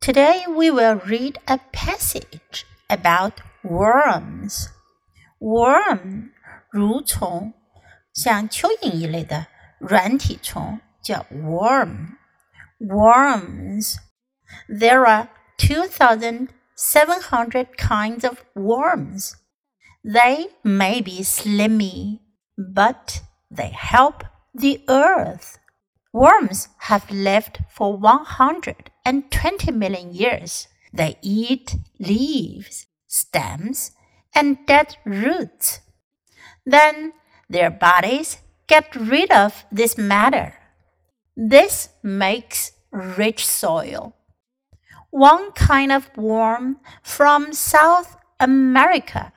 Today we will read a passage about worms. Worm 蠕虫，像蚯蚓一类的软体虫叫 worm. Worms. There are 2,700 kinds of worms. They may be slimy, but they help the earth. Worms have lived for 120 million years. They eat leaves, stems, and dead roots. Then their bodies get rid of this matter. This makes rich soil. One kind of worm from South America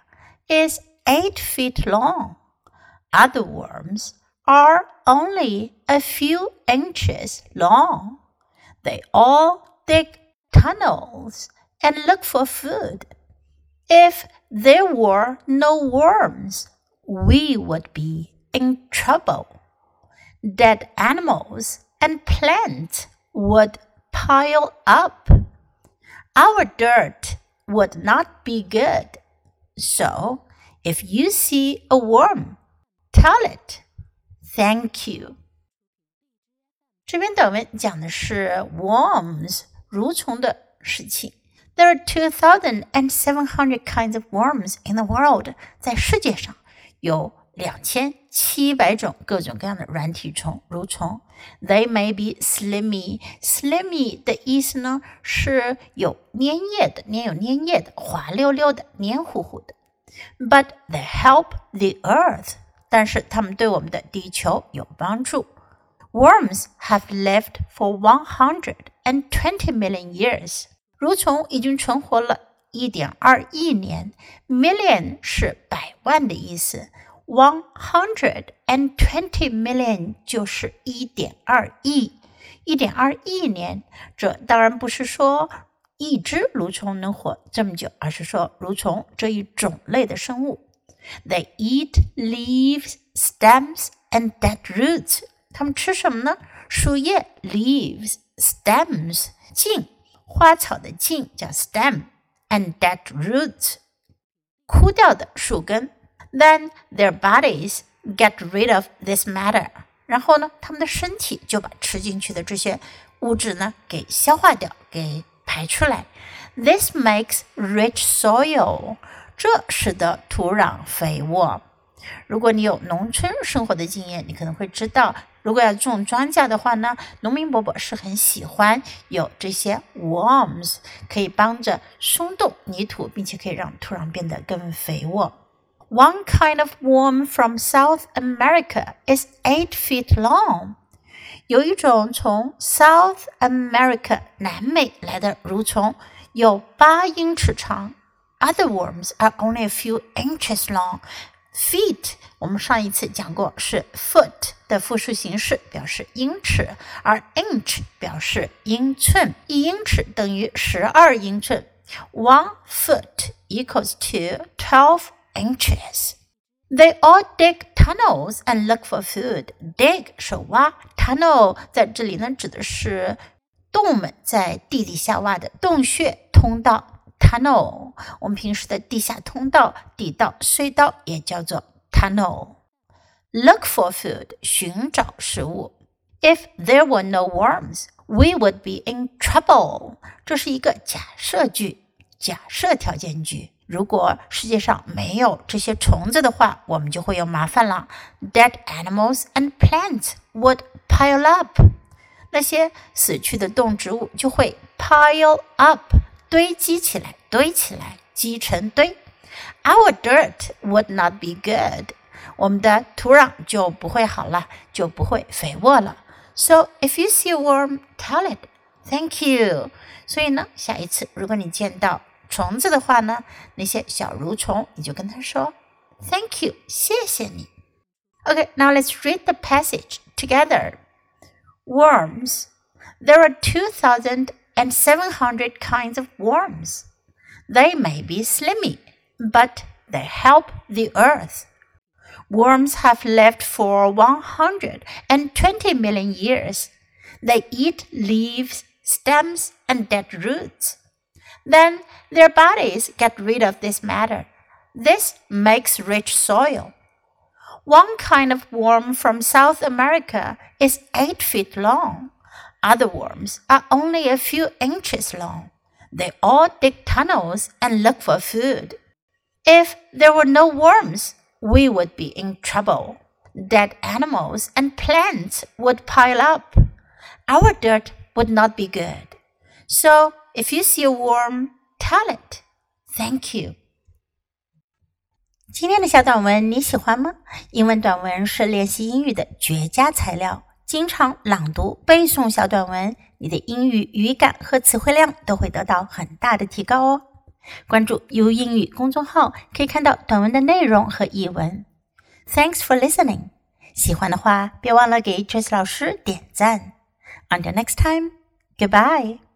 is 8 feet long. Other worms are only a few inches long. They all dig tunnels and look for food. If there were no worms, we would be in trouble. Dead animals and plants would pile up. Our dirt would not be good. So, if you see a worm, tell it. Thank you. 这篇短文讲的是 worms 蠕虫的事情。There are two thousand and seven hundred kinds of worms in the world. 在世界上有两千七百种各种各样的软体虫、蠕虫。They may be slimy. Slimy 的意思呢是有粘液的、粘有粘液的、滑溜溜的、黏糊糊的。But they help the earth. 但是它们对我们的地球有帮助。Worms have lived for one hundred and twenty million years. 蠕虫已经存活了一点二亿年，million 是百万的意思，one hundred and twenty million 就是一点二亿，一点二亿年。这当然不是说一只蠕虫能活这么久，而是说蠕虫这一种类的生物。They eat leaves, stems, and dead roots. 它们吃什么呢？树叶 leaves, stems 茎，花草的茎叫 stem，and dead roots 枯掉的树根。Then their bodies get rid of this matter. 然后呢，他们的身体就把吃进去的这些物质呢给消化掉，给排出来。This makes rich soil. 这使得土壤肥沃。如果你有农村生活的经验，你可能会知道， 如果要种庄稼的话呢，农民伯伯是很喜欢有这些 worms，可以帮着松动泥土，并且可以让土壤变得更肥沃。One kind of worm from South America is eight feet long。有一种从 South America 南美来的蠕虫，有八英尺长。Other worms are only a few inches long. Feet 我们上一次讲过是 foot 的复数形式，表示英尺，而 inch 表示英寸，一英尺等于十二英寸。One foot equals to twelve inches. They all dig tunnels and look for food. Dig 是挖，tunnel 在这里呢指的是动物们在地底下挖的洞穴、通道。tunnel，我们平时的地下通道、地道、隧道也叫做 tunnel。Look for food，寻找食物。If there were no worms, we would be in trouble。这是一个假设句，假设条件句。如果世界上没有这些虫子的话，我们就会有麻烦了。Dead animals and plants would pile up。那些死去的动植物就会 pile up。堆积起来，堆起来，积成堆。Our dirt would not be good， 我们的土壤就不会好了，就不会肥沃了。So if you see a worm, tell it, thank you。所以呢，下一次如果你见到虫子的话呢，那些小蠕虫，你就跟它说 Thank you，谢谢你。Okay, now let's read the passage together. Worms. There are two thousand and 700 kinds of worms. They may be slimy, but they help the earth. Worms have lived for 120 million years. They eat leaves, stems, and dead roots. Then their bodies get rid of this matter. This makes rich soil. One kind of worm from South America is eight feet long. Other worms are only a few inches long. They all dig tunnels and look for food. If there were no worms, we would be in trouble. Dead animals and plants would pile up. Our dirt would not be good. So if you see a worm, tell it. Thank you. 今天的小短文你喜欢吗？英文短文是练习英语的绝佳材料。经常朗读、背诵小短文，你的英语语感和词汇量都会得到很大的提高哦。 关注 U 英语公众号，可以看到短文的内容和译文。Thanks for listening。喜欢的话，别忘了给 Jess 老师点赞。Until next time, goodbye.